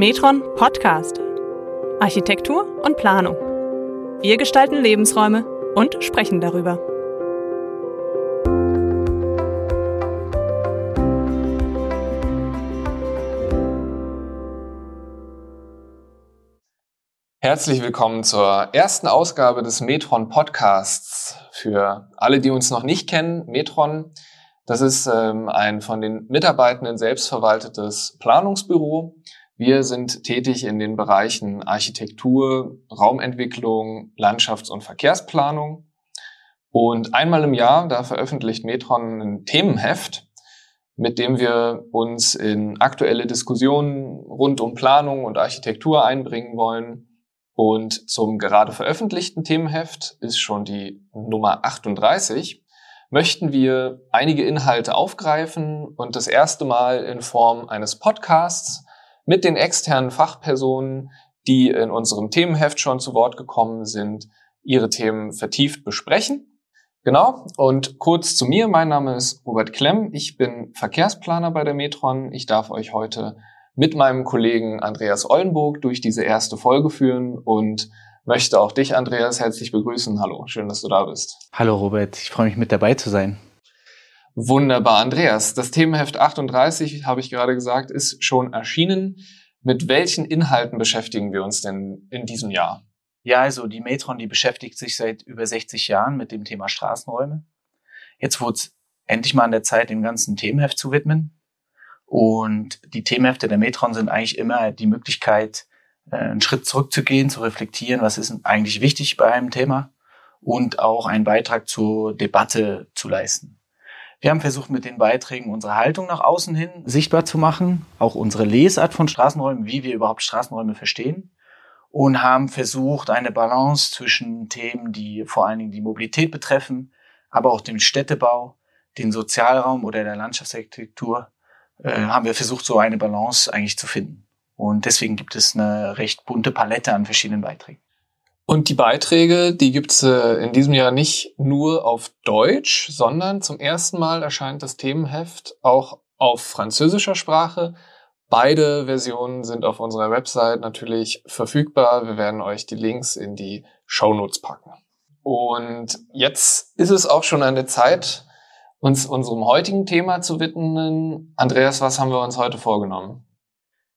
Metron Podcast. Architektur und Planung. Wir gestalten Lebensräume und sprechen darüber. Herzlich willkommen zur ersten Ausgabe des Metron Podcasts. Für alle, die uns noch nicht kennen, Metron, das ist ähm, ein von den Mitarbeitenden selbstverwaltetes Planungsbüro. Wir sind tätig in den Bereichen Architektur, Raumentwicklung, Landschafts- und Verkehrsplanung. Und einmal im Jahr, da veröffentlicht Metron ein Themenheft, mit dem wir uns in aktuelle Diskussionen rund um Planung und Architektur einbringen wollen und zum gerade veröffentlichten Themenheft ist schon die Nummer 38, möchten wir einige Inhalte aufgreifen und das erste Mal in Form eines Podcasts mit den externen Fachpersonen, die in unserem Themenheft schon zu Wort gekommen sind, ihre Themen vertieft besprechen. Genau. Und kurz zu mir. Mein Name ist Robert Klemm. Ich bin Verkehrsplaner bei der Metron. Ich darf euch heute mit meinem Kollegen Andreas Ollenburg durch diese erste Folge führen und möchte auch dich, Andreas, herzlich begrüßen. Hallo, schön, dass du da bist. Hallo, Robert. Ich freue mich mit dabei zu sein. Wunderbar, Andreas. Das Themenheft 38, habe ich gerade gesagt, ist schon erschienen. Mit welchen Inhalten beschäftigen wir uns denn in diesem Jahr? Ja, also die Metron, die beschäftigt sich seit über 60 Jahren mit dem Thema Straßenräume. Jetzt wurde es endlich mal an der Zeit, dem ganzen Themenheft zu widmen. Und die Themenhefte der Metron sind eigentlich immer die Möglichkeit, äh, einen Schritt zurückzugehen, zu reflektieren, was ist eigentlich wichtig bei einem Thema und auch einen Beitrag zur Debatte zu leisten. Wir haben versucht, mit den Beiträgen unsere Haltung nach außen hin sichtbar zu machen, auch unsere Lesart von Straßenräumen, wie wir überhaupt Straßenräume verstehen und haben versucht, eine Balance zwischen Themen, die vor allen Dingen die Mobilität betreffen, aber auch den Städtebau, den Sozialraum oder der Landschaftsarchitektur äh, haben wir versucht, so eine Balance eigentlich zu finden. Und deswegen gibt es eine recht bunte Palette an verschiedenen Beiträgen. Und die Beiträge, die gibt's äh, in diesem Jahr nicht nur auf Deutsch, sondern zum ersten Mal erscheint das Themenheft auch auf französischer Sprache. Beide Versionen sind auf unserer Website natürlich verfügbar. Wir werden euch die Links in die Show Notes packen. Und jetzt ist es auch schon an der Zeit, uns unserem heutigen Thema zu widmen. Andreas, was haben wir uns heute vorgenommen?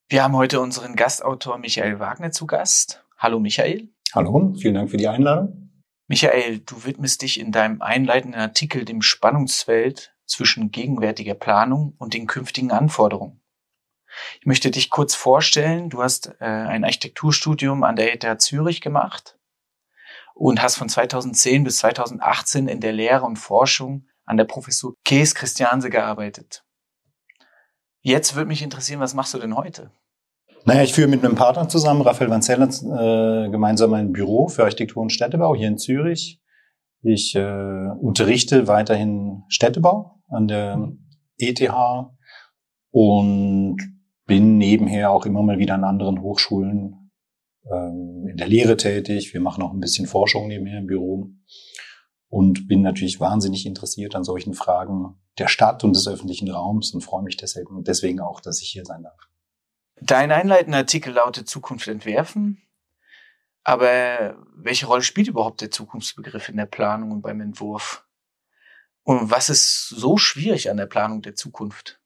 Wir haben heute unseren Gastautor Michael Wagner zu Gast. Hallo Michael. Hallo, vielen Dank für die Einladung. Michael, du widmest dich in deinem einleitenden Artikel dem Spannungsfeld zwischen gegenwärtiger Planung und den künftigen Anforderungen. Ich möchte dich kurz vorstellen. Du hast äh, ein Architekturstudium an der ETH Zürich gemacht und hast von 2010 bis 2018 in der Lehre und Forschung an der Professur Kees Christianse gearbeitet. Jetzt würde mich interessieren, was machst du denn heute? Naja, ich führe mit einem Partner zusammen, Raphael Van Zeller, äh, gemeinsam ein Büro für Architektur und Städtebau hier in Zürich. Ich äh, unterrichte weiterhin Städtebau an der ETH und bin nebenher auch immer mal wieder an anderen Hochschulen ähm, in der Lehre tätig. Wir machen auch ein bisschen Forschung nebenher im Büro und bin natürlich wahnsinnig interessiert an solchen Fragen der Stadt und des öffentlichen Raums und freue mich und deswegen auch, dass ich hier sein darf. Dein einleitender Artikel lautet Zukunft entwerfen. Aber welche Rolle spielt überhaupt der Zukunftsbegriff in der Planung und beim Entwurf? Und was ist so schwierig an der Planung der Zukunft?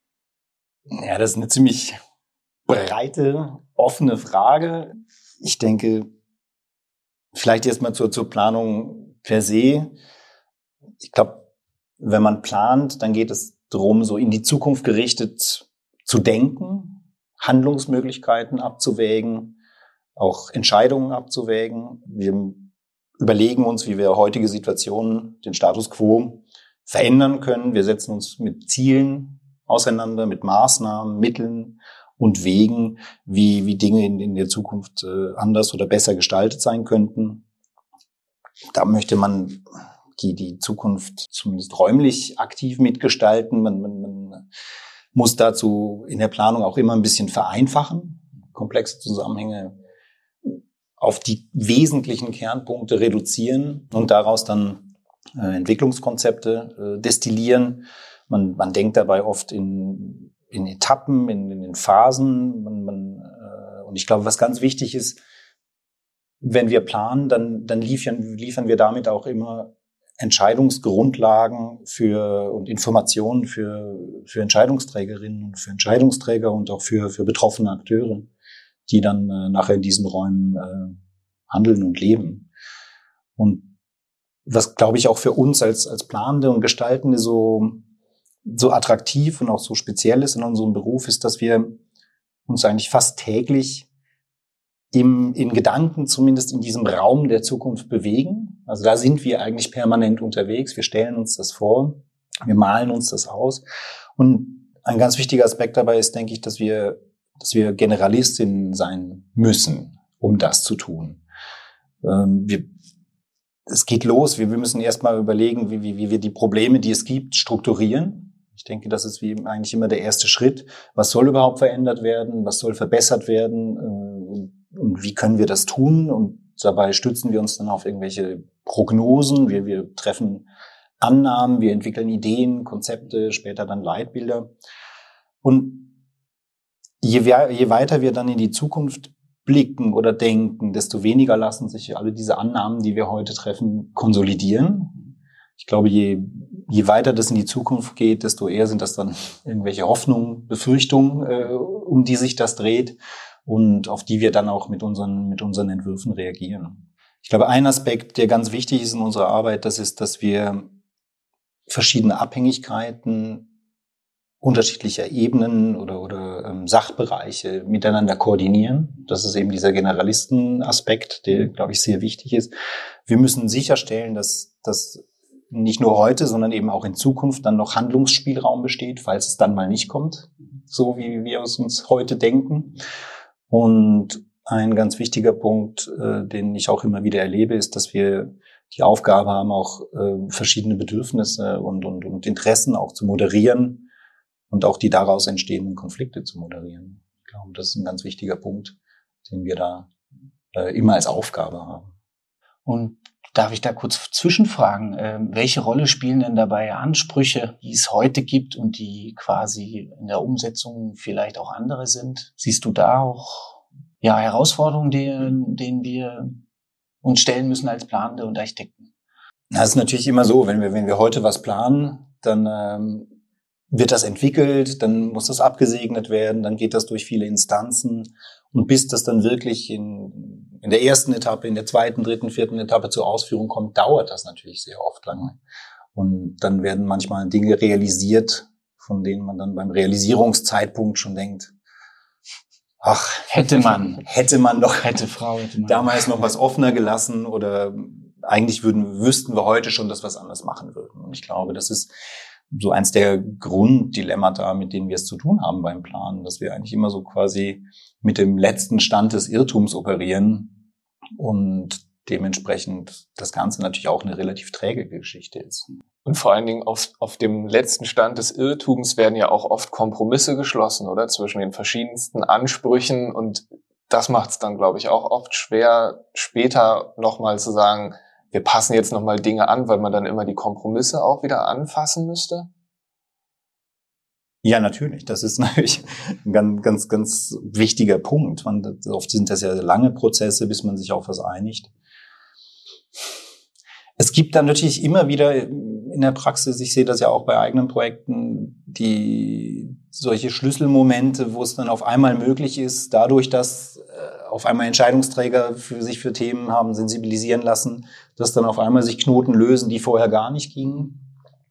Ja, das ist eine ziemlich breite, offene Frage. Ich denke, vielleicht erstmal zur, zur Planung per se ich glaube, wenn man plant, dann geht es darum, so in die Zukunft gerichtet zu denken, Handlungsmöglichkeiten abzuwägen, auch Entscheidungen abzuwägen. Wir überlegen uns, wie wir heutige Situationen, den Status quo verändern können. Wir setzen uns mit Zielen auseinander, mit Maßnahmen, Mitteln und Wegen, wie, wie Dinge in, in der Zukunft äh, anders oder besser gestaltet sein könnten. Da möchte man die die Zukunft zumindest räumlich aktiv mitgestalten. Man, man, man muss dazu in der Planung auch immer ein bisschen vereinfachen, komplexe Zusammenhänge auf die wesentlichen Kernpunkte reduzieren und daraus dann äh, Entwicklungskonzepte äh, destillieren. Man, man denkt dabei oft in, in Etappen, in, in Phasen. Man, man, äh, und ich glaube, was ganz wichtig ist, wenn wir planen, dann, dann liefern, liefern wir damit auch immer Entscheidungsgrundlagen für und Informationen für, für Entscheidungsträgerinnen und für Entscheidungsträger und auch für, für betroffene Akteure, die dann äh, nachher in diesen Räumen äh, handeln und leben. Und was, glaube ich, auch für uns als, als Planende und Gestaltende so, so attraktiv und auch so speziell ist in unserem Beruf, ist, dass wir uns eigentlich fast täglich im, in Gedanken zumindest in diesem Raum der Zukunft bewegen. Also da sind wir eigentlich permanent unterwegs. Wir stellen uns das vor, wir malen uns das aus. Und ein ganz wichtiger Aspekt dabei ist, denke ich, dass wir, dass wir Generalistinnen sein müssen, um das zu tun. Ähm, wir, es geht los. Wir, wir müssen erstmal überlegen, wie, wie, wie wir die Probleme, die es gibt, strukturieren. Ich denke, das ist wie eigentlich immer der erste Schritt. Was soll überhaupt verändert werden? Was soll verbessert werden? Äh, und wie können wir das tun? Und dabei stützen wir uns dann auf irgendwelche Prognosen. Wir, wir treffen Annahmen, wir entwickeln Ideen, Konzepte, später dann Leitbilder. Und je, je weiter wir dann in die Zukunft blicken oder denken, desto weniger lassen sich alle diese Annahmen, die wir heute treffen, konsolidieren. Ich glaube, je, je weiter das in die Zukunft geht, desto eher sind das dann irgendwelche Hoffnungen, Befürchtungen, äh, um die sich das dreht und auf die wir dann auch mit unseren, mit unseren Entwürfen reagieren. Ich glaube, ein Aspekt, der ganz wichtig ist in unserer Arbeit, das ist, dass wir verschiedene Abhängigkeiten unterschiedlicher Ebenen oder, oder ähm, Sachbereiche miteinander koordinieren. Das ist eben dieser Generalistenaspekt, der, glaube ich, sehr wichtig ist. Wir müssen sicherstellen, dass, dass nicht nur heute, sondern eben auch in Zukunft dann noch Handlungsspielraum besteht, falls es dann mal nicht kommt, so wie wir es uns heute denken. Und ein ganz wichtiger Punkt, äh, den ich auch immer wieder erlebe, ist, dass wir die Aufgabe haben, auch äh, verschiedene Bedürfnisse und, und, und Interessen auch zu moderieren und auch die daraus entstehenden Konflikte zu moderieren. Ich glaube, das ist ein ganz wichtiger Punkt, den wir da äh, immer als Aufgabe haben. Und darf ich da kurz zwischenfragen, äh, welche Rolle spielen denn dabei Ansprüche, die es heute gibt und die quasi in der Umsetzung vielleicht auch andere sind? Siehst du da auch ja, Herausforderungen, denen, denen wir uns stellen müssen als Planende und Architekten? Das ist natürlich immer so, wenn wir, wenn wir heute was planen, dann ähm, wird das entwickelt, dann muss das abgesegnet werden, dann geht das durch viele Instanzen und bis das dann wirklich in, in der ersten Etappe, in der zweiten, dritten, vierten Etappe zur Ausführung kommt, dauert das natürlich sehr oft lange. Und dann werden manchmal Dinge realisiert, von denen man dann beim Realisierungszeitpunkt schon denkt, ach, hätte man, hätte man doch, hätte Frau, hätte man. damals noch was offener gelassen oder eigentlich würden, wüssten wir heute schon, dass wir es anders machen würden. Und ich glaube, das ist so eins der Grunddilemmata, mit denen wir es zu tun haben beim Planen, dass wir eigentlich immer so quasi mit dem letzten Stand des Irrtums operieren und dementsprechend das Ganze natürlich auch eine relativ träge Geschichte ist. Und vor allen Dingen auf, auf dem letzten Stand des Irrtums werden ja auch oft Kompromisse geschlossen, oder? Zwischen den verschiedensten Ansprüchen und das macht es dann, glaube ich, auch oft schwer, später nochmal zu sagen, wir passen jetzt nochmal Dinge an, weil man dann immer die Kompromisse auch wieder anfassen müsste? Ja, natürlich. Das ist natürlich ein ganz, ganz, ganz wichtiger Punkt. Man, oft sind das ja lange Prozesse, bis man sich auf was einigt. Es gibt dann natürlich immer wieder in der Praxis, ich sehe das ja auch bei eigenen Projekten, die solche Schlüsselmomente, wo es dann auf einmal möglich ist, dadurch, dass äh, auf einmal Entscheidungsträger für sich für Themen haben sensibilisieren lassen, dass dann auf einmal sich Knoten lösen, die vorher gar nicht gingen.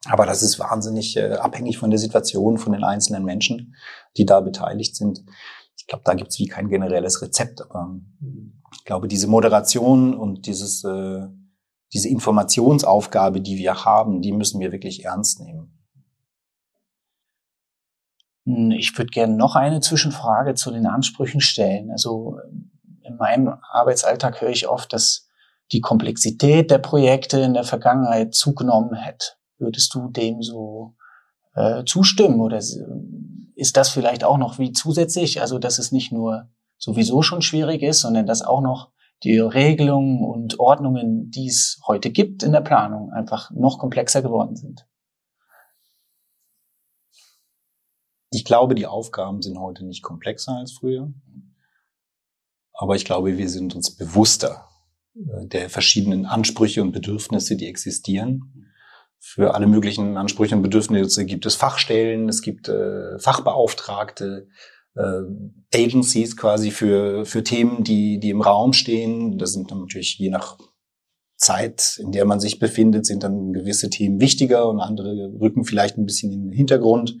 Aber das ist wahnsinnig äh, abhängig von der Situation, von den einzelnen Menschen, die da beteiligt sind. Ich glaube, da gibt es wie kein generelles Rezept. Aber ich glaube, diese Moderation und dieses, äh, diese Informationsaufgabe, die wir haben, die müssen wir wirklich ernst nehmen. Hm, ich würde gerne noch eine Zwischenfrage zu den Ansprüchen stellen. Also in meinem Arbeitsalltag höre ich oft, dass die Komplexität der Projekte in der Vergangenheit zugenommen hätte. Würdest du dem so äh, zustimmen oder ist das vielleicht auch noch wie zusätzlich? Also dass es nicht nur sowieso schon schwierig ist, sondern dass auch noch die Regelungen und Ordnungen, die es heute gibt in der Planung, einfach noch komplexer geworden sind. Ich glaube, die Aufgaben sind heute nicht komplexer als früher. Aber ich glaube, wir sind uns bewusster äh, der verschiedenen Ansprüche und Bedürfnisse, die existieren. Für alle möglichen Ansprüche und Bedürfnisse gibt es Fachstellen, es gibt äh, Fachbeauftragte, äh, Agencies quasi für, für Themen, die, die im Raum stehen. Das sind dann natürlich je nach Zeit, in der man sich befindet, sind dann gewisse Themen wichtiger und andere rücken vielleicht ein bisschen in den Hintergrund.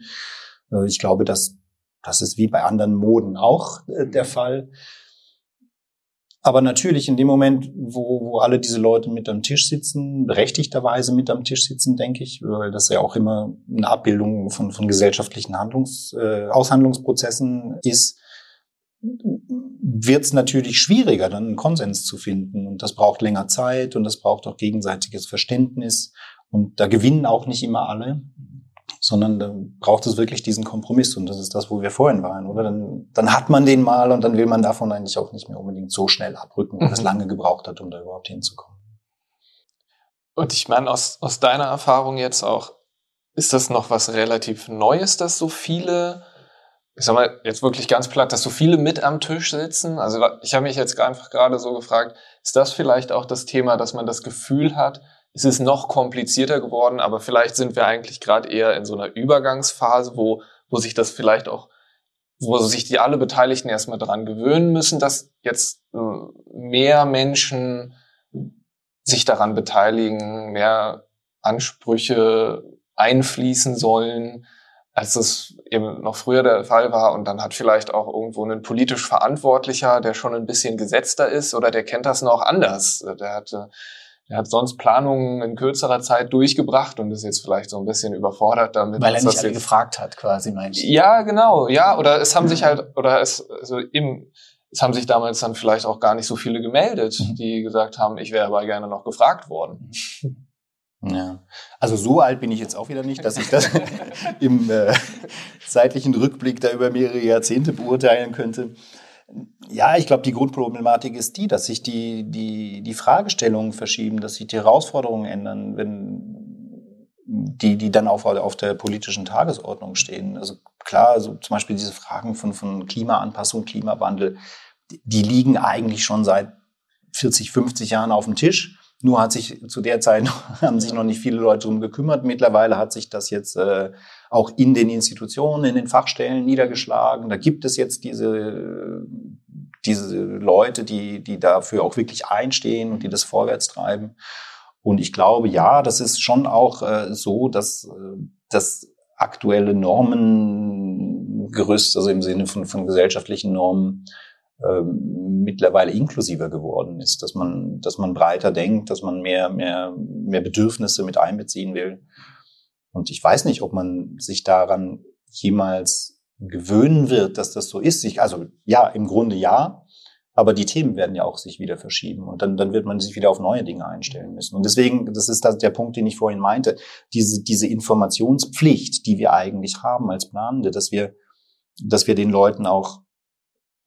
Äh, ich glaube, dass das ist wie bei anderen Moden auch äh, der Fall. Aber natürlich in dem Moment, wo, wo alle diese Leute mit am Tisch sitzen, berechtigterweise mit am Tisch sitzen, denke ich, weil das ja auch immer eine Abbildung von, von gesellschaftlichen Handlungs, äh, Aushandlungsprozessen ist, wird es natürlich schwieriger, dann einen Konsens zu finden. Und das braucht länger Zeit und das braucht auch gegenseitiges Verständnis. Und da gewinnen auch nicht immer alle sondern dann braucht es wirklich diesen Kompromiss und das ist das, wo wir vorhin waren, oder? Dann, dann hat man den mal und dann will man davon eigentlich auch nicht mehr unbedingt so schnell abrücken, weil mhm. es lange gebraucht hat, um da überhaupt hinzukommen. Und ich meine, aus, aus deiner Erfahrung jetzt auch, ist das noch was relativ Neues, dass so viele, ich sag mal, jetzt wirklich ganz platt, dass so viele mit am Tisch sitzen? Also ich habe mich jetzt einfach gerade so gefragt, ist das vielleicht auch das Thema, dass man das Gefühl hat, es ist noch komplizierter geworden, aber vielleicht sind wir eigentlich gerade eher in so einer Übergangsphase, wo, wo sich das vielleicht auch, wo sich die alle Beteiligten erstmal daran gewöhnen müssen, dass jetzt äh, mehr Menschen sich daran beteiligen, mehr Ansprüche einfließen sollen, als es eben noch früher der Fall war. Und dann hat vielleicht auch irgendwo ein politisch Verantwortlicher, der schon ein bisschen gesetzter ist oder der kennt das noch anders. Der hatte er hat sonst Planungen in kürzerer Zeit durchgebracht und ist jetzt vielleicht so ein bisschen überfordert damit. Weil er nicht alle gefragt hat, quasi, meinst du? Ja, genau, ja, oder es haben sich halt, oder es, also eben, es haben sich damals dann vielleicht auch gar nicht so viele gemeldet, mhm. die gesagt haben, ich wäre aber gerne noch gefragt worden. Ja, also so alt bin ich jetzt auch wieder nicht, dass ich das im äh, zeitlichen Rückblick da über mehrere Jahrzehnte beurteilen könnte. Ja, ich glaube, die Grundproblematik ist die, dass sich die, die, die Fragestellungen verschieben, dass sich die Herausforderungen ändern, wenn die, die dann auf, auf der politischen Tagesordnung stehen. Also klar, also zum Beispiel diese Fragen von, von Klimaanpassung, Klimawandel, die, die liegen eigentlich schon seit 40, 50 Jahren auf dem Tisch. Nur hat sich zu der Zeit haben sich noch nicht viele Leute drum gekümmert. Mittlerweile hat sich das jetzt äh, auch in den Institutionen, in den Fachstellen niedergeschlagen. Da gibt es jetzt diese, diese Leute, die, die dafür auch wirklich einstehen und die das vorwärts treiben. Und ich glaube, ja, das ist schon auch äh, so, dass äh, das aktuelle Normengerüst, also im Sinne von, von gesellschaftlichen Normen, äh, mittlerweile inklusiver geworden ist, dass man, dass man breiter denkt, dass man mehr, mehr, mehr Bedürfnisse mit einbeziehen will. Und ich weiß nicht, ob man sich daran jemals gewöhnen wird, dass das so ist. Ich, also ja, im Grunde ja, aber die Themen werden ja auch sich wieder verschieben und dann, dann wird man sich wieder auf neue Dinge einstellen müssen. Und deswegen, das ist das, der Punkt, den ich vorhin meinte, diese, diese Informationspflicht, die wir eigentlich haben als Planende, dass wir, dass wir den Leuten auch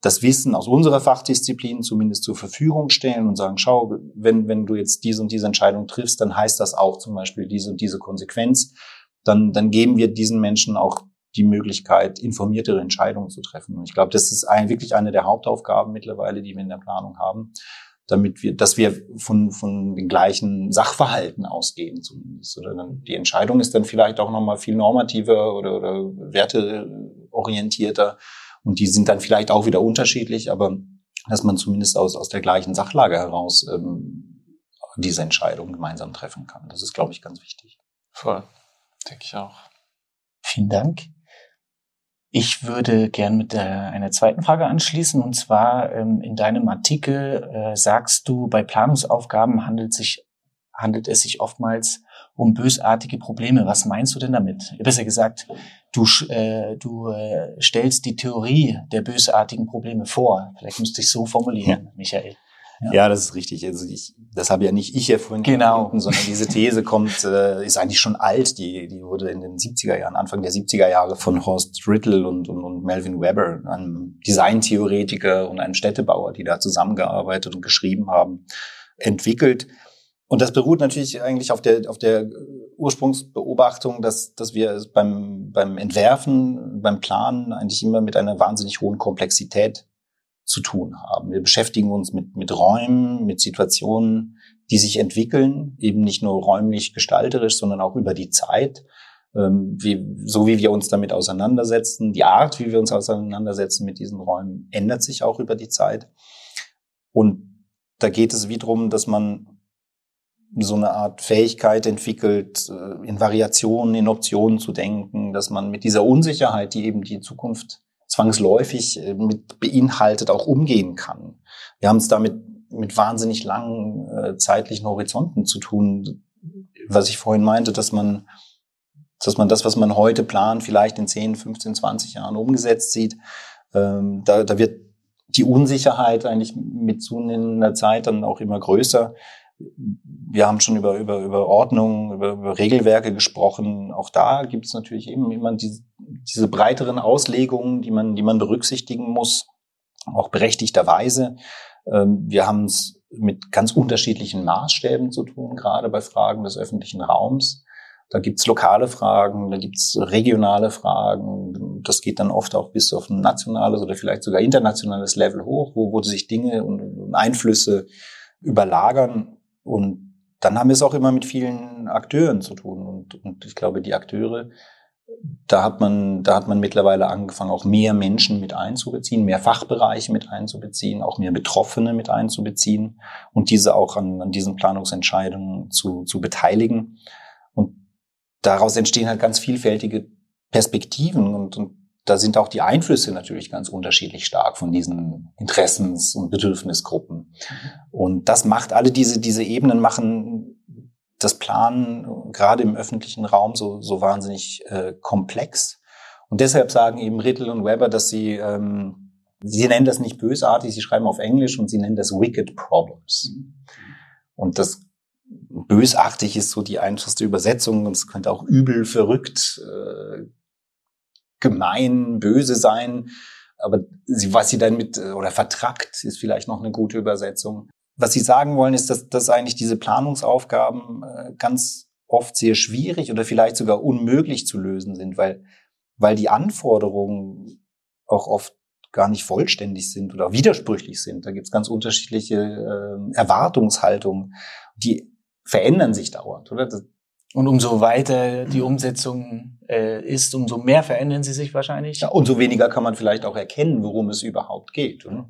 das Wissen aus unserer Fachdisziplin zumindest zur Verfügung stellen und sagen, schau, wenn, wenn du jetzt diese und diese Entscheidung triffst, dann heißt das auch zum Beispiel diese und diese Konsequenz. Dann, dann geben wir diesen Menschen auch die Möglichkeit, informiertere Entscheidungen zu treffen. Und ich glaube, das ist ein, wirklich eine der Hauptaufgaben mittlerweile, die wir in der Planung haben, damit wir, dass wir von, von den gleichen Sachverhalten ausgehen zumindest. Oder dann, die Entscheidung ist dann vielleicht auch nochmal viel normativer oder, oder werteorientierter und die sind dann vielleicht auch wieder unterschiedlich, aber dass man zumindest aus, aus der gleichen Sachlage heraus ähm, diese Entscheidung gemeinsam treffen kann. Das ist, glaube ich, ganz wichtig. Voll. Denke ich auch. Vielen Dank. Ich würde gern mit der, einer zweiten Frage anschließen. Und zwar ähm, in deinem Artikel äh, sagst du, bei Planungsaufgaben handelt, sich, handelt es sich oftmals um bösartige Probleme. Was meinst du denn damit? Besser gesagt, du, äh, du äh, stellst die Theorie der bösartigen Probleme vor. Vielleicht müsste ich so formulieren, ja. Michael. Ja. ja. das ist richtig. Also ich, das habe ja nicht ich erfunden, genau. sondern diese These kommt, äh, ist eigentlich schon alt. Die, die wurde in den 70er Jahren, Anfang der 70er Jahre von Horst Rittel und, und, und Melvin Weber, einem Designtheoretiker und einem Städtebauer, die da zusammengearbeitet und geschrieben haben, entwickelt. Und das beruht natürlich eigentlich auf der, auf der Ursprungsbeobachtung, dass, dass wir beim, beim Entwerfen, beim Planen eigentlich immer mit einer wahnsinnig hohen Komplexität zu tun haben. Wir beschäftigen uns mit, mit Räumen, mit Situationen, die sich entwickeln, eben nicht nur räumlich gestalterisch, sondern auch über die Zeit. Ähm, wie, so wie wir uns damit auseinandersetzen, die Art, wie wir uns auseinandersetzen mit diesen Räumen, ändert sich auch über die Zeit. Und da geht es wiederum, dass man so eine Art Fähigkeit entwickelt, äh, in Variationen, in Optionen zu denken, dass man mit dieser Unsicherheit, die eben die Zukunft zwangsläufig äh, mit beinhaltet, auch umgehen kann. Wir haben es damit mit wahnsinnig langen äh, zeitlichen Horizonten zu tun, was ich vorhin meinte, dass man, dass man das, was man heute plant, vielleicht in 10, 15, 20 Jahren umgesetzt sieht. Ähm, da, da wird die Unsicherheit eigentlich mit zunehmender Zeit dann auch immer größer wir haben schon über, über, über Ordnung, über, über Regelwerke gesprochen. Auch da gibt es natürlich eben immer diese, diese breiteren Auslegungen, die man, die man berücksichtigen muss, auch berechtigterweise. Ähm, wir haben es mit ganz unterschiedlichen Maßstäben zu tun, gerade bei Fragen des öffentlichen Raums. Da gibt's lokale Fragen, da gibt's regionale Fragen. Das geht dann oft auch bis auf ein nationales oder vielleicht sogar internationales Level hoch, wo, wo sich Dinge und Einflüsse überlagern. Und dann haben wir es auch immer mit vielen Akteuren zu tun. Und, und ich glaube, die Akteure, da hat man, da hat man mittlerweile angefangen, auch mehr Menschen mit einzubeziehen, mehr Fachbereiche mit einzubeziehen, auch mehr Betroffene mit einzubeziehen und diese auch an, an diesen Planungsentscheidungen zu, zu beteiligen. Und daraus entstehen halt ganz vielfältige Perspektiven und, und da sind auch die Einflüsse natürlich ganz unterschiedlich stark von diesen Interessens- und Bedürfnisgruppen. Und das macht alle diese, diese Ebenen machen das Planen gerade im öffentlichen Raum so, so wahnsinnig äh, komplex. Und deshalb sagen eben Riddle und Weber, dass sie, ähm, sie nennen das nicht bösartig, sie schreiben auf Englisch und sie nennen das Wicked Problems. Und das bösartig ist so die einfachste Übersetzung und es könnte auch übel, verrückt, äh, gemein, böse sein. Aber sie, was sie dann mit, oder vertrackt, ist vielleicht noch eine gute Übersetzung. Was sie sagen wollen, ist, dass, dass eigentlich diese Planungsaufgaben äh, ganz oft sehr schwierig oder vielleicht sogar unmöglich zu lösen sind, weil, weil die Anforderungen auch oft gar nicht vollständig sind oder widersprüchlich sind. Da gibt es ganz unterschiedliche äh, Erwartungshaltungen, die verändern sich dauernd, oder? Das, und umso weiter die Umsetzung äh, ist, umso mehr verändern sie sich wahrscheinlich. Ja, umso weniger kann man vielleicht auch erkennen, worum es überhaupt geht. Oder?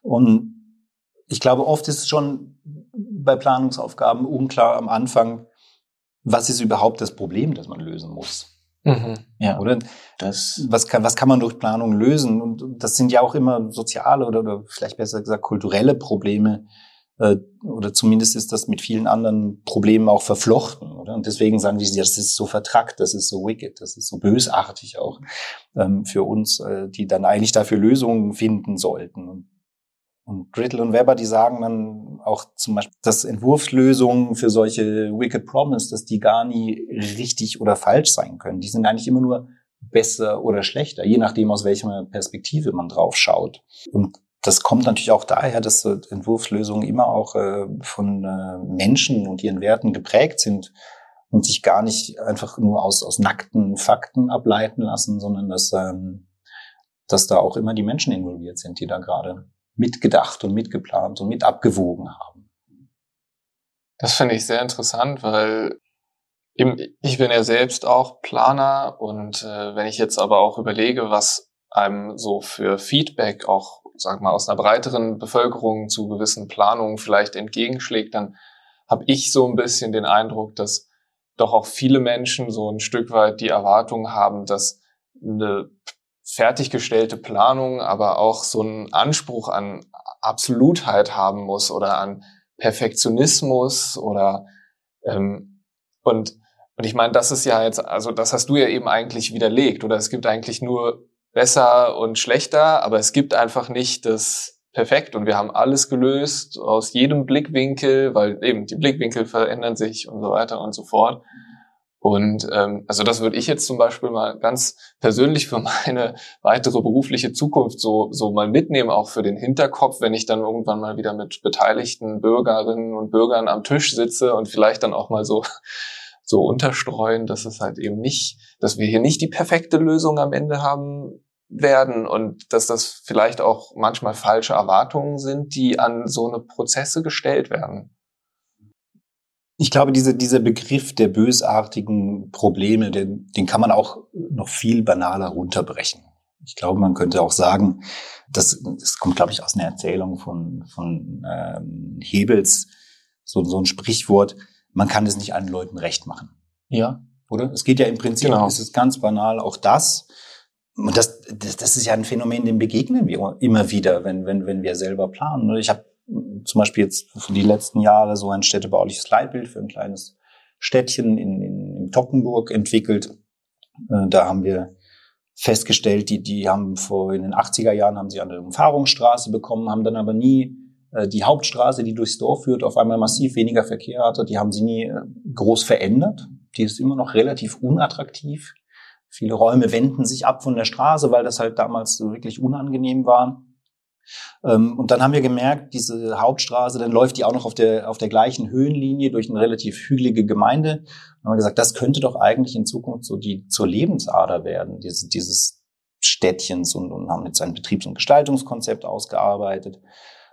Und ich glaube, oft ist es schon bei Planungsaufgaben unklar am Anfang, was ist überhaupt das Problem, das man lösen muss. Mhm. Ja, oder? Das was kann, was kann man durch Planung lösen? Und das sind ja auch immer soziale oder, oder vielleicht besser gesagt kulturelle Probleme, äh, oder zumindest ist das mit vielen anderen Problemen auch verflochten, oder? Und deswegen sagen die, das ist so vertrackt, das ist so wicked, das ist so bösartig auch ähm, für uns, äh, die dann eigentlich dafür Lösungen finden sollten. Und, und Grittle und Weber, die sagen dann auch zum Beispiel, dass Entwurfslösungen für solche wicked problems, dass die gar nie richtig oder falsch sein können. Die sind eigentlich immer nur besser oder schlechter, je nachdem, aus welcher Perspektive man drauf schaut. Und das kommt natürlich auch daher, dass Entwurfslösungen immer auch äh, von äh, Menschen und ihren Werten geprägt sind und sich gar nicht einfach nur aus, aus nackten Fakten ableiten lassen, sondern dass, ähm, dass da auch immer die Menschen involviert sind, die da gerade mitgedacht und mitgeplant und mit abgewogen haben. Das finde ich sehr interessant, weil ich bin ja selbst auch Planer und äh, wenn ich jetzt aber auch überlege, was einem so für Feedback auch sag mal, aus einer breiteren Bevölkerung zu gewissen Planungen vielleicht entgegenschlägt, dann habe ich so ein bisschen den Eindruck, dass doch auch viele Menschen so ein Stück weit die Erwartung haben, dass eine fertiggestellte Planung aber auch so einen Anspruch an Absolutheit haben muss oder an Perfektionismus oder ähm, und und ich meine, das ist ja jetzt, also das hast du ja eben eigentlich widerlegt oder es gibt eigentlich nur besser und schlechter, aber es gibt einfach nicht das perfekt und wir haben alles gelöst aus jedem Blickwinkel, weil eben die Blickwinkel verändern sich und so weiter und so fort. Und ähm, also das würde ich jetzt zum Beispiel mal ganz persönlich für meine weitere berufliche Zukunft so, so mal mitnehmen, auch für den Hinterkopf, wenn ich dann irgendwann mal wieder mit beteiligten Bürgerinnen und Bürgern am Tisch sitze und vielleicht dann auch mal so so unterstreuen, dass es halt eben nicht, dass wir hier nicht die perfekte Lösung am Ende haben, werden und dass das vielleicht auch manchmal falsche Erwartungen sind, die an so eine Prozesse gestellt werden. Ich glaube, diese, dieser Begriff der bösartigen Probleme, den, den kann man auch noch viel banaler runterbrechen. Ich glaube, man könnte auch sagen, das, das kommt, glaube ich, aus einer Erzählung von, von ähm, Hebels, so, so ein Sprichwort, man kann es nicht allen Leuten recht machen. Ja. Oder? Es geht ja im Prinzip, genau. es ist ganz banal auch das, und das, das, das ist ja ein Phänomen, dem begegnen wir immer wieder, wenn, wenn, wenn wir selber planen. Ich habe zum Beispiel jetzt für die letzten Jahre so ein städtebauliches Leitbild für ein kleines Städtchen in, in, in Tockenburg entwickelt. Äh, da haben wir festgestellt, die, die haben vor in den 80er Jahren haben sie eine Umfahrungsstraße bekommen, haben dann aber nie die Hauptstraße, die durchs Dorf führt, auf einmal massiv weniger Verkehr hatte. Die haben sie nie äh, groß verändert. Die ist immer noch relativ unattraktiv. Viele Räume wenden sich ab von der Straße, weil das halt damals so wirklich unangenehm war. Ähm, und dann haben wir gemerkt, diese Hauptstraße, dann läuft die auch noch auf der, auf der gleichen Höhenlinie durch eine relativ hügelige Gemeinde. Dann haben wir gesagt, das könnte doch eigentlich in Zukunft so die zur Lebensader werden, dieses, dieses Städtchens und, und haben jetzt ein Betriebs- und Gestaltungskonzept ausgearbeitet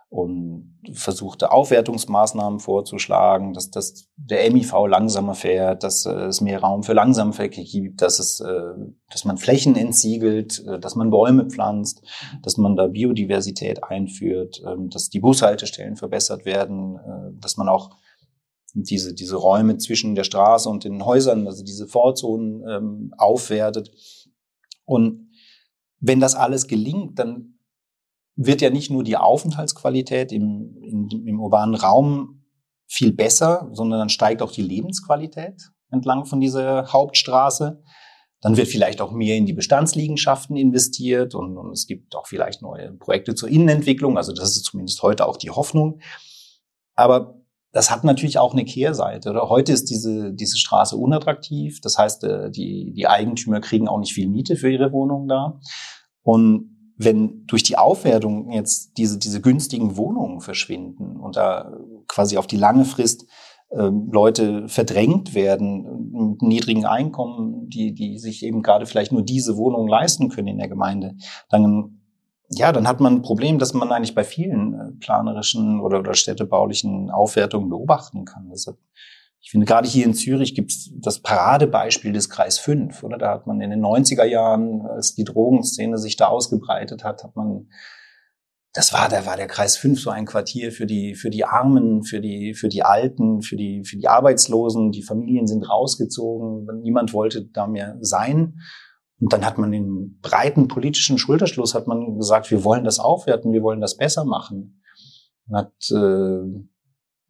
und versuchte Aufwertungsmaßnahmen vorzuschlagen, dass, dass der MIV langsamer fährt, dass äh, es mehr Raum für Langsamverkehr gibt, dass es, äh, dass man Flächen entsiegelt, äh, dass man Bäume pflanzt, dass man da Biodiversität einführt, äh, dass die Bushaltestellen verbessert werden, äh, dass man auch diese, diese Räume zwischen der Straße und den Häusern, also diese Vorzonen ähm, aufwertet. Und wenn das alles gelingt, dann wird ja nicht nur die Aufenthaltsqualität im, im, im urbanen Raum viel besser, sondern dann steigt auch die Lebensqualität entlang von dieser Hauptstraße. Dann wird vielleicht auch mehr in die Bestandsliegenschaften investiert und, und, es gibt auch vielleicht neue Projekte zur Innenentwicklung. Also das ist zumindest heute auch die Hoffnung. Aber das hat natürlich auch eine Kehrseite. Oder? Heute ist diese, diese Straße unattraktiv. Das heißt, äh, die, die Eigentümer kriegen auch nicht viel Miete für ihre Wohnungen da. Und wenn durch die Aufwertung jetzt diese, diese günstigen Wohnungen verschwinden und da quasi auf die lange Frist äh, Leute verdrängt werden mit niedrigen Einkommen, die, die sich eben gerade vielleicht nur diese Wohnungen leisten können in der Gemeinde, dann ja, dann hat man ein Problem, das man eigentlich bei vielen äh, planerischen oder, oder städtebaulichen Aufwertungen beobachten kann. Deshalb ich finde, gerade hier in Zürich gibt es das Paradebeispiel des Kreis 5, oder? Da hat man in den 90er Jahren, als die Drogenszene sich da ausgebreitet hat, hat man, das war, da war der Kreis 5 so ein Quartier für die, für die Armen, für die, für die Alten, für die, für die Arbeitslosen. Die Familien sind rausgezogen. Niemand wollte da mehr sein. Und dann hat man den breiten politischen Schulterschluss, hat man gesagt, wir wollen das aufwerten, wir wollen das besser machen. Und hat, äh,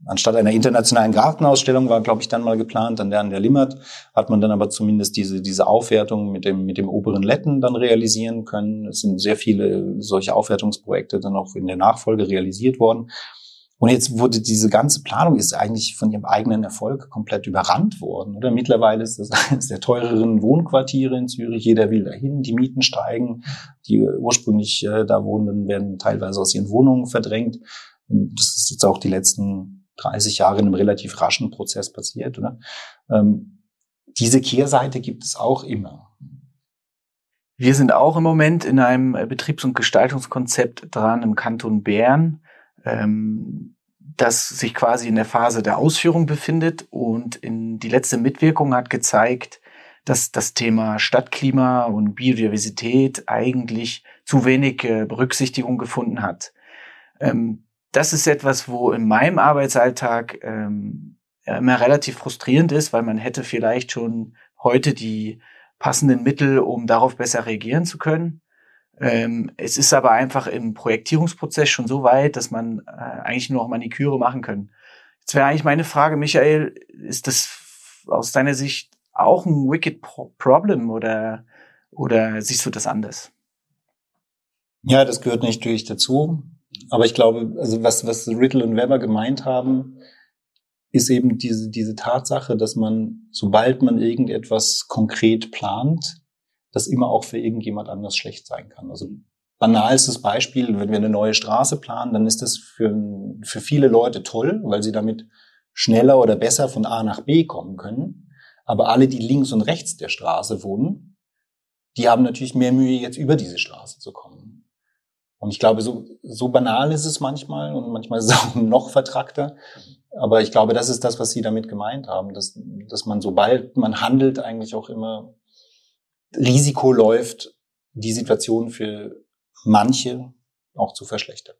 Anstatt einer internationalen Gartenausstellung war, glaube ich, dann mal geplant, an der an der Limmert, hat man dann aber zumindest diese, diese Aufwertung mit dem, mit dem oberen Letten dann realisieren können. Es sind sehr viele solche Aufwertungsprojekte dann auch in der Nachfolge realisiert worden. Und jetzt wurde diese ganze Planung ist eigentlich von ihrem eigenen Erfolg komplett überrannt worden. Oder mittlerweile ist das eines der teureren Wohnquartiere in Zürich. Jeder will dahin, die Mieten steigen. Die ursprünglich äh, da Wohnenden werden teilweise aus ihren Wohnungen verdrängt. Das ist jetzt auch die letzten 30 Jahre in einem relativ raschen Prozess passiert. Oder? Ähm, diese Kehrseite gibt es auch immer. Wir sind auch im Moment in einem Betriebs- und Gestaltungskonzept dran im Kanton Bern, ähm, das sich quasi in der Phase der Ausführung befindet. Und in die letzte Mitwirkung hat gezeigt, dass das Thema Stadtklima und Biodiversität eigentlich zu wenig äh, Berücksichtigung gefunden hat. Ähm, das ist etwas, wo in meinem Arbeitsalltag ähm, ja, immer relativ frustrierend ist, weil man hätte vielleicht schon heute die passenden Mittel, um darauf besser reagieren zu können. Ähm, es ist aber einfach im Projektierungsprozess schon so weit, dass man äh, eigentlich nur noch Maniküre machen kann. Jetzt wäre eigentlich meine Frage, Michael, ist das aus deiner Sicht auch ein wicked Problem oder, oder siehst du das anders? Ja, das gehört natürlich dazu. Aber ich glaube, also was, was Riddle und Weber gemeint haben, ist eben diese, diese Tatsache, dass man, sobald man irgendetwas konkret plant, das immer auch für irgendjemand anders schlecht sein kann. Also banalstes Beispiel, wenn wir eine neue Straße planen, dann ist das für, für viele Leute toll, weil sie damit schneller oder besser von A nach B kommen können. Aber alle, die links und rechts der Straße wohnen, die haben natürlich mehr Mühe, jetzt über diese Straße zu kommen. Und ich glaube, so, so banal ist es manchmal und manchmal ist es auch noch vertrackter. Aber ich glaube, das ist das, was Sie damit gemeint haben, dass, dass man, sobald man handelt, eigentlich auch immer Risiko läuft, die Situation für manche auch zu verschlechtern.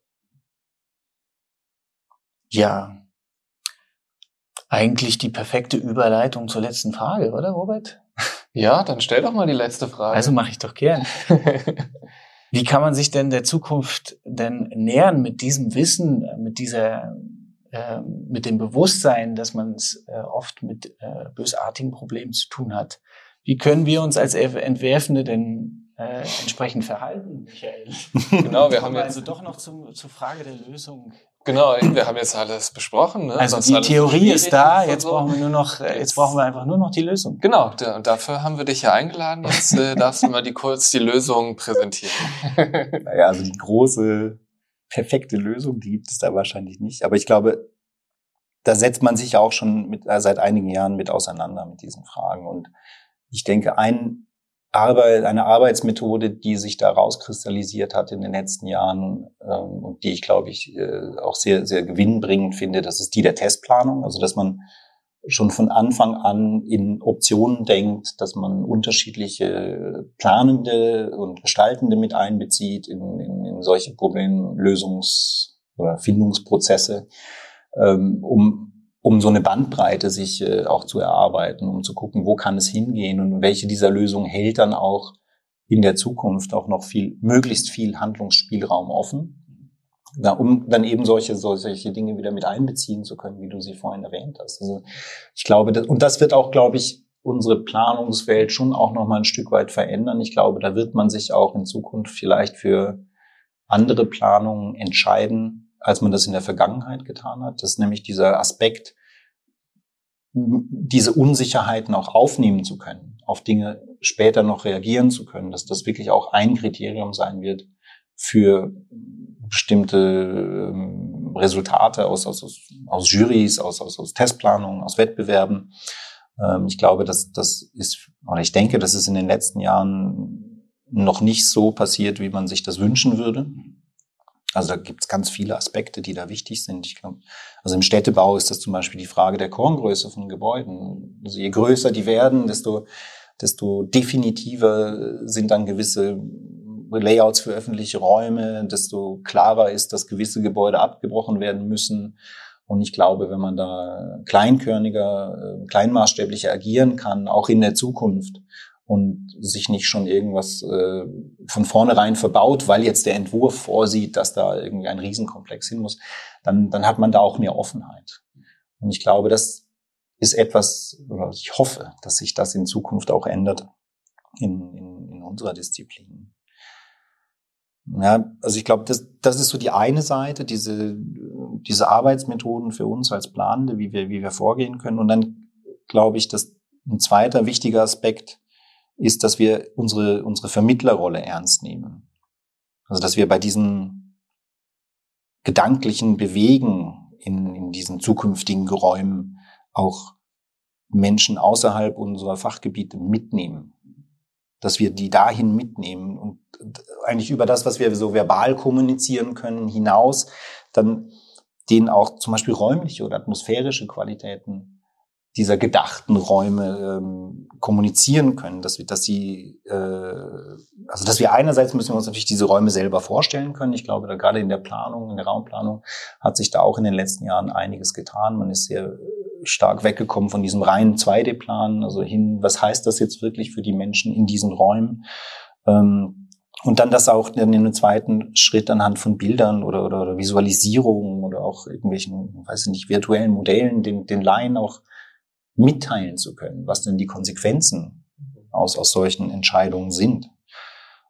Ja, eigentlich die perfekte Überleitung zur letzten Frage, oder Robert? Ja, dann stell doch mal die letzte Frage. Also mache ich doch gern. Wie kann man sich denn der Zukunft denn nähern mit diesem Wissen, mit dieser, äh, mit dem Bewusstsein, dass man es äh, oft mit äh, bösartigen Problemen zu tun hat? Wie können wir uns als Entwerfende denn äh, entsprechend verhalten, Michael? Genau, wir haben jetzt also doch noch zum, zur Frage der Lösung. Genau, wir haben jetzt alles besprochen. Ne? Also Was die Theorie ist da, jetzt so. brauchen wir nur noch, äh, jetzt brauchen wir einfach nur noch die Lösung. Genau, und dafür haben wir dich ja eingeladen. Jetzt äh, darfst du mal die kurz die Lösung präsentieren. Naja, also die große, perfekte Lösung, die gibt es da wahrscheinlich nicht. Aber ich glaube, da setzt man sich ja auch schon mit, äh, seit einigen Jahren mit auseinander mit diesen Fragen. Und ich denke, ein Arbeit, eine Arbeitsmethode, die sich da rauskristallisiert hat in den letzten Jahren ähm, und die ich, glaube ich, äh, auch sehr, sehr gewinnbringend finde, das ist die der Testplanung. Also, dass man schon von Anfang an in Optionen denkt, dass man unterschiedliche Planende und Gestaltende mit einbezieht in, in, in solche Problemlösungs- oder Findungsprozesse, ähm, um, um so eine Bandbreite sich äh, auch zu erarbeiten, um zu gucken, wo kann es hingehen und welche dieser Lösungen hält dann auch in der Zukunft auch noch viel, möglichst viel Handlungsspielraum offen. Na, um dann eben solche, solche Dinge wieder mit einbeziehen zu können, wie du sie vorhin erwähnt hast. Also ich glaube, das, und das wird auch, glaube ich, unsere Planungswelt schon auch noch mal ein Stück weit verändern. Ich glaube, da wird man sich auch in Zukunft vielleicht für andere Planungen entscheiden, als man das in der Vergangenheit getan hat. Das ist nämlich dieser Aspekt, diese Unsicherheiten auch aufnehmen zu können, auf Dinge später noch reagieren zu können, dass das wirklich auch ein Kriterium sein wird für bestimmte ähm, Resultate aus, aus, aus, Jurys, aus, aus, aus Testplanungen, aus Wettbewerben. Ähm, ich glaube, dass das ist, oder ich denke, das ist in den letzten Jahren noch nicht so passiert, wie man sich das wünschen würde. Also da gibt es ganz viele Aspekte, die da wichtig sind. Ich glaube, also im Städtebau ist das zum Beispiel die Frage der Korngröße von Gebäuden. Also je größer die werden, desto, desto definitiver sind dann gewisse Layouts für öffentliche Räume, desto klarer ist, dass gewisse Gebäude abgebrochen werden müssen. Und ich glaube, wenn man da kleinkörniger, äh, kleinmaßstäblicher agieren kann, auch in der Zukunft, und sich nicht schon irgendwas äh, von vornherein verbaut, weil jetzt der Entwurf vorsieht, dass da irgendwie ein Riesenkomplex hin muss, dann, dann hat man da auch mehr Offenheit. Und ich glaube, das ist etwas, oder ich hoffe, dass sich das in Zukunft auch ändert in, in, in unserer Disziplin. Ja, also ich glaube, das, das ist so die eine Seite, diese, diese Arbeitsmethoden für uns als Planende, wie wir, wie wir vorgehen können. Und dann glaube ich, dass ein zweiter wichtiger Aspekt ist, dass wir unsere, unsere Vermittlerrolle ernst nehmen. Also, dass wir bei diesen gedanklichen Bewegen in, in diesen zukünftigen Räumen auch Menschen außerhalb unserer Fachgebiete mitnehmen. Dass wir die dahin mitnehmen und eigentlich über das, was wir so verbal kommunizieren können, hinaus, dann denen auch zum Beispiel räumliche oder atmosphärische Qualitäten dieser gedachten Räume ähm, kommunizieren können, dass wir, dass sie, äh, also dass wir einerseits müssen wir uns natürlich diese Räume selber vorstellen können. Ich glaube, da gerade in der Planung, in der Raumplanung hat sich da auch in den letzten Jahren einiges getan. Man ist sehr stark weggekommen von diesem reinen 2D-Plan, also hin, was heißt das jetzt wirklich für die Menschen in diesen Räumen? Ähm, und dann das auch in einem zweiten Schritt anhand von Bildern oder, oder, oder Visualisierungen oder auch irgendwelchen, weiß ich nicht, virtuellen Modellen, den, den Laien auch mitteilen zu können, was denn die Konsequenzen aus, aus solchen Entscheidungen sind.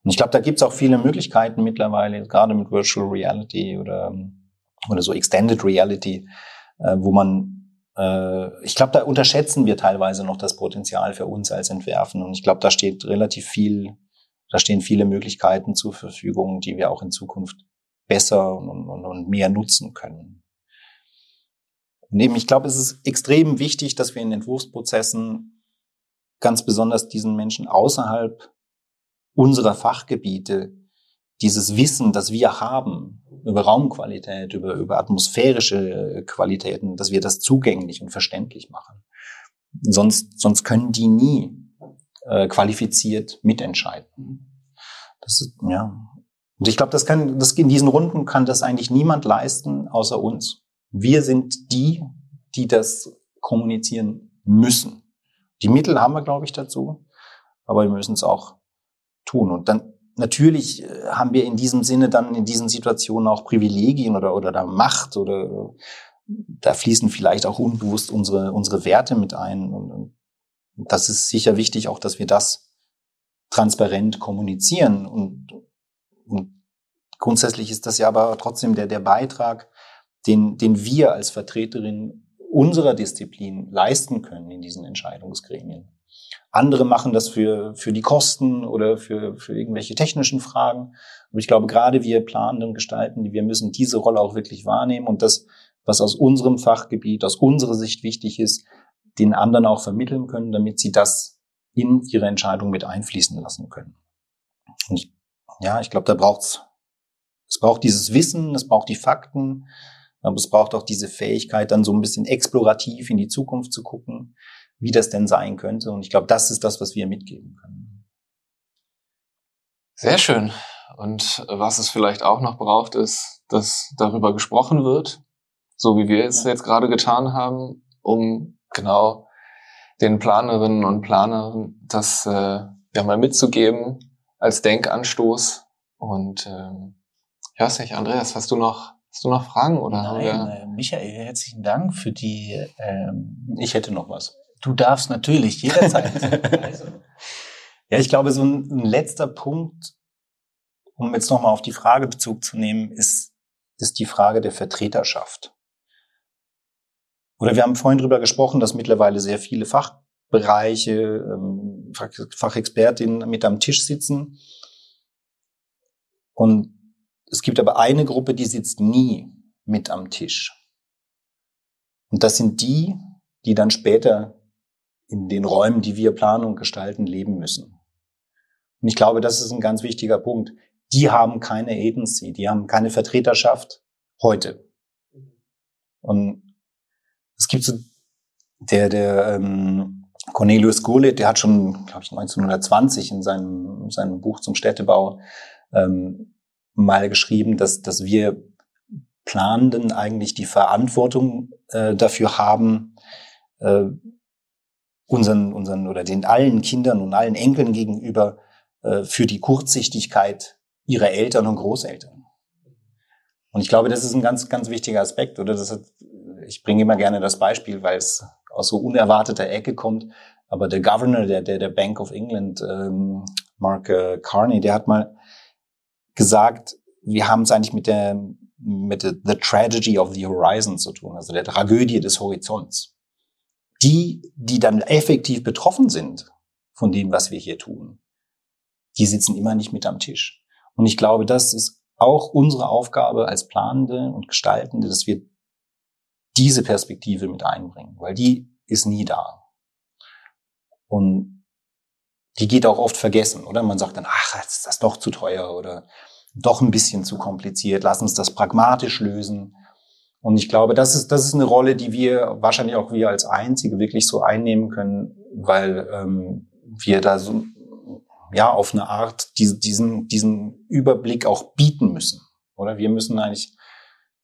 Und ich glaube, da gibt es auch viele Möglichkeiten mittlerweile, gerade mit Virtual Reality oder, oder so Extended Reality, äh, wo man, äh, ich glaube, da unterschätzen wir teilweise noch das Potenzial für uns als Entwerfen. Und ich glaube, da steht relativ viel, da stehen viele Möglichkeiten zur Verfügung, die wir auch in Zukunft besser und, und, und mehr nutzen können. Neben, ich glaube, es ist extrem wichtig, dass wir in Entwurfsprozessen ganz besonders diesen Menschen außerhalb unserer Fachgebiete dieses Wissen, das wir haben über Raumqualität, über, über atmosphärische Qualitäten, dass wir das zugänglich und verständlich machen. Sonst, sonst können die nie äh, qualifiziert mitentscheiden. Das ist, ja. Und ich glaube, das kann, das in diesen Runden kann das eigentlich niemand leisten, außer uns. Wir sind die, die das kommunizieren müssen. Die Mittel haben wir, glaube ich, dazu, aber wir müssen es auch tun. Und dann natürlich äh, haben wir in diesem Sinne dann in diesen Situationen auch Privilegien oder, oder da Macht oder da fließen vielleicht auch unbewusst unsere, unsere Werte mit ein. Und das ist sicher wichtig auch, dass wir das transparent kommunizieren. Und, und grundsätzlich ist das ja aber trotzdem der, der Beitrag, den, den wir als Vertreterin unserer Disziplin leisten können in diesen Entscheidungsgremien. Andere machen das für, für die Kosten oder für, für irgendwelche technischen Fragen. Aber ich glaube, gerade wir Planenden, Gestalten, wir müssen diese Rolle auch wirklich wahrnehmen und das, was aus unserem Fachgebiet, aus unserer Sicht wichtig ist, den anderen auch vermitteln können, damit sie das in ihre Entscheidung mit einfließen lassen können. Und ja, ich glaube, da braucht's, es braucht dieses Wissen, es braucht die Fakten, aber es braucht auch diese Fähigkeit, dann so ein bisschen explorativ in die Zukunft zu gucken wie das denn sein könnte. Und ich glaube, das ist das, was wir mitgeben können. Sehr schön. Und was es vielleicht auch noch braucht, ist, dass darüber gesprochen wird, so wie wir es jetzt gerade getan haben, um genau den Planerinnen und Planern das äh, ja mal mitzugeben als Denkanstoß. Und ähm, ja, weiß nicht, Andreas, hast du noch Hast du noch Fragen oder? Nein, äh, Michael, herzlichen Dank für die. Ähm, ich hätte noch was. Du darfst natürlich jederzeit. also. Ja, ich glaube, so ein, ein letzter Punkt, um jetzt nochmal auf die Frage Bezug zu nehmen, ist, ist die Frage der Vertreterschaft. Oder wir haben vorhin drüber gesprochen, dass mittlerweile sehr viele Fachbereiche, ähm, Fachexpertinnen mit am Tisch sitzen. Und es gibt aber eine Gruppe, die sitzt nie mit am Tisch. Und das sind die, die dann später in den Räumen, die wir planen und gestalten, leben müssen. Und ich glaube, das ist ein ganz wichtiger Punkt. Die haben keine Agency, die haben keine Vertreterschaft heute. Und es gibt so der der ähm, Cornelius Gurlitt, der hat schon, glaube ich, 1920 in seinem seinem Buch zum Städtebau ähm, mal geschrieben, dass dass wir Planenden eigentlich die Verantwortung äh, dafür haben, äh, unseren, unseren oder den allen Kindern und allen Enkeln gegenüber äh, für die Kurzsichtigkeit ihrer Eltern und Großeltern. Und ich glaube, das ist ein ganz, ganz wichtiger Aspekt. Oder das hat, ich bringe immer gerne das Beispiel, weil es aus so unerwarteter Ecke kommt. Aber der Governor der, der, der Bank of England, ähm, Mark äh, Carney, der hat mal gesagt, wir haben es eigentlich mit der mit der the tragedy of the horizon zu tun, also der Tragödie des Horizonts die, die dann effektiv betroffen sind von dem, was wir hier tun, die sitzen immer nicht mit am Tisch. Und ich glaube, das ist auch unsere Aufgabe als Planende und Gestaltende, dass wir diese Perspektive mit einbringen, weil die ist nie da. Und die geht auch oft vergessen, oder? Man sagt dann, ach, jetzt ist das doch zu teuer oder doch ein bisschen zu kompliziert, lass uns das pragmatisch lösen. Und ich glaube, das ist, das ist eine Rolle, die wir wahrscheinlich auch wir als Einzige wirklich so einnehmen können, weil ähm, wir da so ja auf eine Art diese, diesen, diesen Überblick auch bieten müssen. Oder wir müssen eigentlich,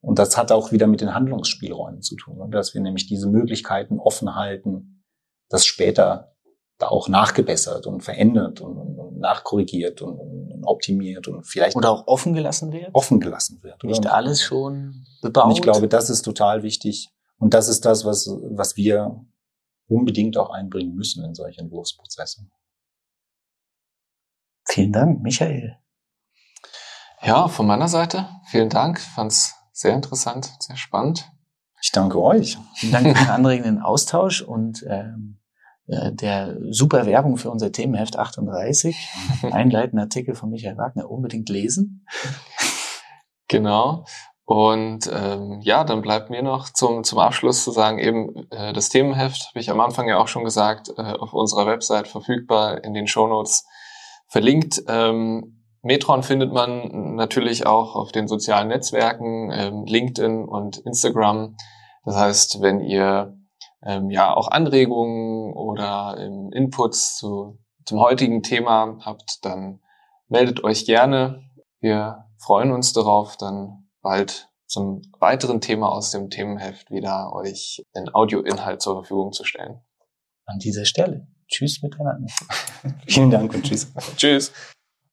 und das hat auch wieder mit den Handlungsspielräumen zu tun, dass wir nämlich diese Möglichkeiten offen halten, dass später da auch nachgebessert und verändert und, und nachkorrigiert und, und, optimiert und vielleicht oder auch offen gelassen wird. Offen gelassen wird. Nicht oder? alles schon bebaut. Und ich glaube, das ist total wichtig und das ist das, was was wir unbedingt auch einbringen müssen in solche Entwurfsprozesse. Vielen Dank, Michael. Ja, von meiner Seite vielen Dank. Fand's sehr interessant, sehr spannend. Ich danke euch. Vielen Dank für den anregenden Austausch und ähm, äh, der super Werbung für unser Themenheft 38, einleitender Artikel von Michael Wagner, unbedingt lesen. Genau. Und ähm, ja, dann bleibt mir noch zum, zum Abschluss zu sagen, eben äh, das Themenheft, habe ich am Anfang ja auch schon gesagt, äh, auf unserer Website verfügbar in den Shownotes verlinkt. Ähm, Metron findet man natürlich auch auf den sozialen Netzwerken, ähm, LinkedIn und Instagram. Das heißt, wenn ihr ähm, ja auch Anregungen oder ähm, Inputs zu, zum heutigen Thema habt, dann meldet euch gerne. Wir freuen uns darauf, dann bald zum weiteren Thema aus dem Themenheft wieder euch den Audioinhalt zur Verfügung zu stellen. An dieser Stelle. Tschüss miteinander. Vielen Dank und tschüss. tschüss.